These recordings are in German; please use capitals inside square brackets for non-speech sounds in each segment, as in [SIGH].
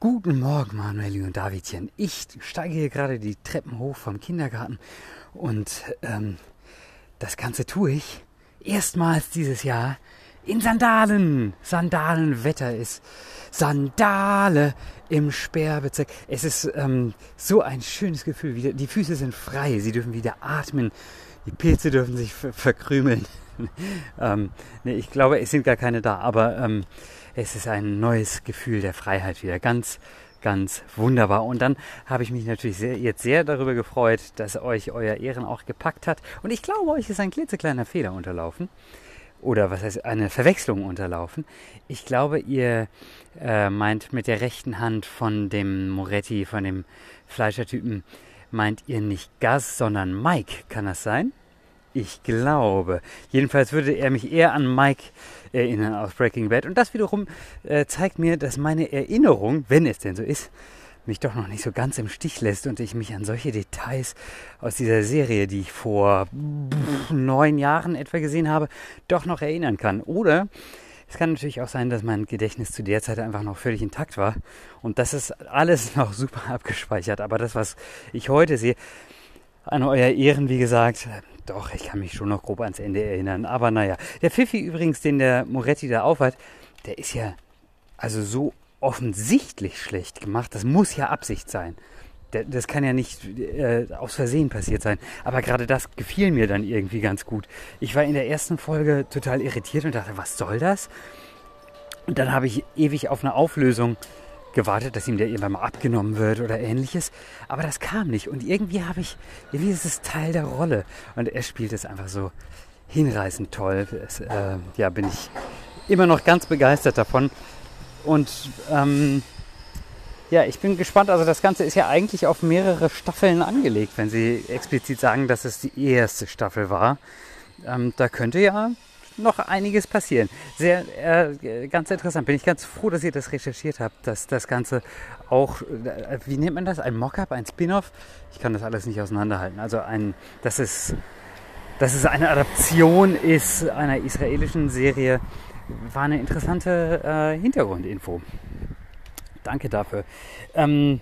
Guten Morgen, Manueli und Davidchen. Ich steige hier gerade die Treppen hoch vom Kindergarten und ähm, das Ganze tue ich erstmals dieses Jahr in Sandalen. Sandalenwetter ist Sandale im Sperrbezirk. Es ist ähm, so ein schönes Gefühl. Die Füße sind frei, sie dürfen wieder atmen. Die Pilze dürfen sich verkrümeln. [LAUGHS] ähm, nee, ich glaube, es sind gar keine da, aber ähm, es ist ein neues Gefühl der Freiheit wieder. Ganz, ganz wunderbar. Und dann habe ich mich natürlich sehr, jetzt sehr darüber gefreut, dass euch euer Ehren auch gepackt hat. Und ich glaube, euch ist ein klitzekleiner Fehler unterlaufen. Oder was heißt eine Verwechslung unterlaufen. Ich glaube, ihr äh, meint mit der rechten Hand von dem Moretti, von dem Fleischertypen, meint ihr nicht Gas, sondern Mike. Kann das sein? Ich glaube. Jedenfalls würde er mich eher an Mike erinnern aus Breaking Bad. Und das wiederum äh, zeigt mir, dass meine Erinnerung, wenn es denn so ist, mich doch noch nicht so ganz im Stich lässt und ich mich an solche Details aus dieser Serie, die ich vor neun Jahren etwa gesehen habe, doch noch erinnern kann. Oder es kann natürlich auch sein, dass mein Gedächtnis zu der Zeit einfach noch völlig intakt war und das ist alles [LAUGHS] noch super abgespeichert. Aber das, was ich heute sehe, an euer Ehren, wie gesagt, doch, ich kann mich schon noch grob ans Ende erinnern. Aber naja, der Pfiffi übrigens, den der Moretti da aufhat, der ist ja also so offensichtlich schlecht gemacht. Das muss ja Absicht sein. Das kann ja nicht äh, aus Versehen passiert sein. Aber gerade das gefiel mir dann irgendwie ganz gut. Ich war in der ersten Folge total irritiert und dachte, was soll das? Und dann habe ich ewig auf eine Auflösung gewartet, dass ihm der irgendwann mal abgenommen wird oder ähnliches. Aber das kam nicht. Und irgendwie habe ich, irgendwie ist es Teil der Rolle. Und er spielt es einfach so hinreißend toll. Es, äh, ja, bin ich immer noch ganz begeistert davon. Und ähm, ja, ich bin gespannt. Also das Ganze ist ja eigentlich auf mehrere Staffeln angelegt, wenn Sie explizit sagen, dass es die erste Staffel war. Ähm, da könnte ja noch einiges passieren. Sehr, äh, ganz interessant. Bin ich ganz froh, dass ihr das recherchiert habt, dass das Ganze auch, äh, wie nennt man das? Ein Mockup, ein Spin-off? Ich kann das alles nicht auseinanderhalten. Also ein, das ist, dass es eine Adaption ist einer israelischen Serie, war eine interessante äh, Hintergrundinfo. Danke dafür. Ähm,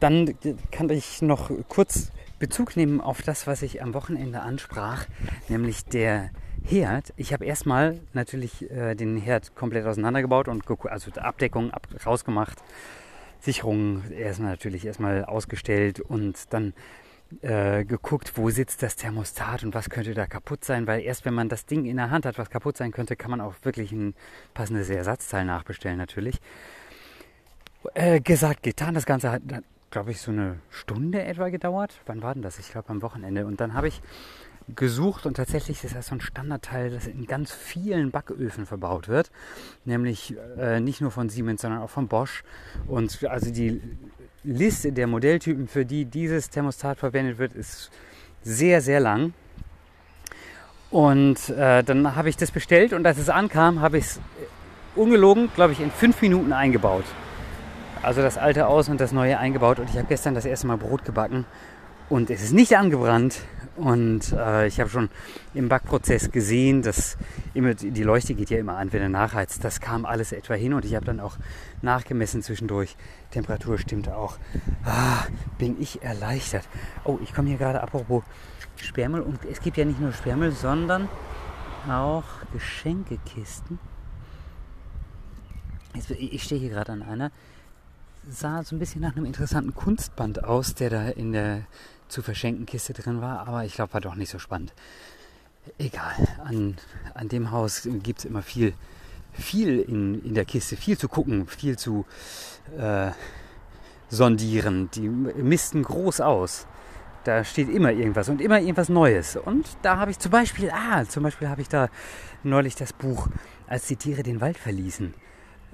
dann kann ich noch kurz Bezug nehmen auf das, was ich am Wochenende ansprach, nämlich der Herd. Ich habe erstmal natürlich äh, den Herd komplett auseinandergebaut und also Abdeckung ab, rausgemacht, Sicherungen erstmal natürlich erstmal ausgestellt und dann äh, geguckt, wo sitzt das Thermostat und was könnte da kaputt sein, weil erst wenn man das Ding in der Hand hat, was kaputt sein könnte, kann man auch wirklich ein passendes Ersatzteil nachbestellen natürlich. Äh, gesagt, getan, das Ganze hat, glaube ich, so eine Stunde etwa gedauert. Wann war denn das? Ich glaube am Wochenende. Und dann habe ich gesucht und tatsächlich ist das so ein Standardteil, das in ganz vielen Backöfen verbaut wird. Nämlich äh, nicht nur von Siemens, sondern auch von Bosch. Und also die Liste der Modelltypen, für die dieses Thermostat verwendet wird, ist sehr, sehr lang. Und äh, dann habe ich das bestellt und als es ankam, habe ich es ungelogen, glaube ich, in fünf Minuten eingebaut. Also das alte aus und das neue eingebaut. Und ich habe gestern das erste Mal Brot gebacken und es ist nicht angebrannt. Und äh, ich habe schon im Backprozess gesehen, dass immer, die Leuchte geht ja immer an, wenn er nachheizt. Das kam alles etwa hin und ich habe dann auch nachgemessen zwischendurch. Temperatur stimmt auch. Ah, bin ich erleichtert. Oh, ich komme hier gerade apropos Sperrmüll. Und es gibt ja nicht nur Sperrmüll, sondern auch Geschenkekisten. Jetzt, ich stehe hier gerade an einer. Sah so ein bisschen nach einem interessanten Kunstband aus, der da in der zu verschenken Kiste drin war, aber ich glaube, war doch nicht so spannend. Egal, an, an dem Haus gibt es immer viel, viel in, in der Kiste, viel zu gucken, viel zu äh, sondieren. Die misten groß aus. Da steht immer irgendwas und immer irgendwas Neues. Und da habe ich zum Beispiel, ah, zum Beispiel habe ich da neulich das Buch, als die Tiere den Wald verließen,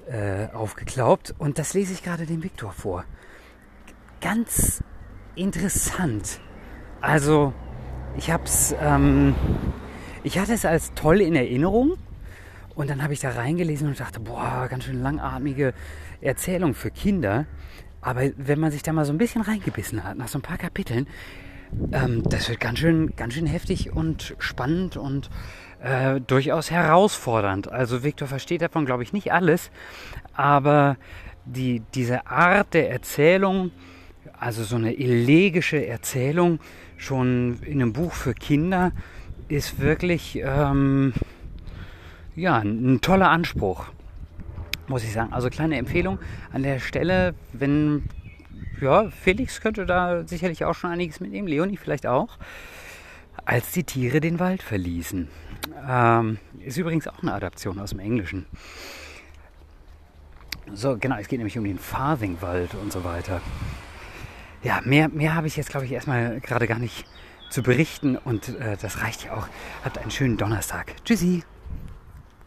äh, aufgeklaubt. Und das lese ich gerade dem Viktor vor. Ganz interessant. Also, ich hab's, ähm, ich hatte es als toll in Erinnerung und dann habe ich da reingelesen und dachte, boah, ganz schön langatmige Erzählung für Kinder. Aber wenn man sich da mal so ein bisschen reingebissen hat, nach so ein paar Kapiteln, ähm, das wird ganz schön, ganz schön heftig und spannend und äh, durchaus herausfordernd. Also Viktor versteht davon, glaube ich, nicht alles, aber die, diese Art der Erzählung, also so eine elegische Erzählung, schon in einem Buch für Kinder, ist wirklich ähm, ja, ein toller Anspruch, muss ich sagen. Also kleine Empfehlung an der Stelle, wenn ja, Felix könnte da sicherlich auch schon einiges mitnehmen, Leonie vielleicht auch. Als die Tiere den Wald verließen. Ähm, ist übrigens auch eine Adaption aus dem Englischen. So, genau, es geht nämlich um den Farthingwald und so weiter. Ja, mehr, mehr habe ich jetzt, glaube ich, erstmal gerade gar nicht zu berichten und äh, das reicht ja auch. Habt einen schönen Donnerstag. Tschüssi.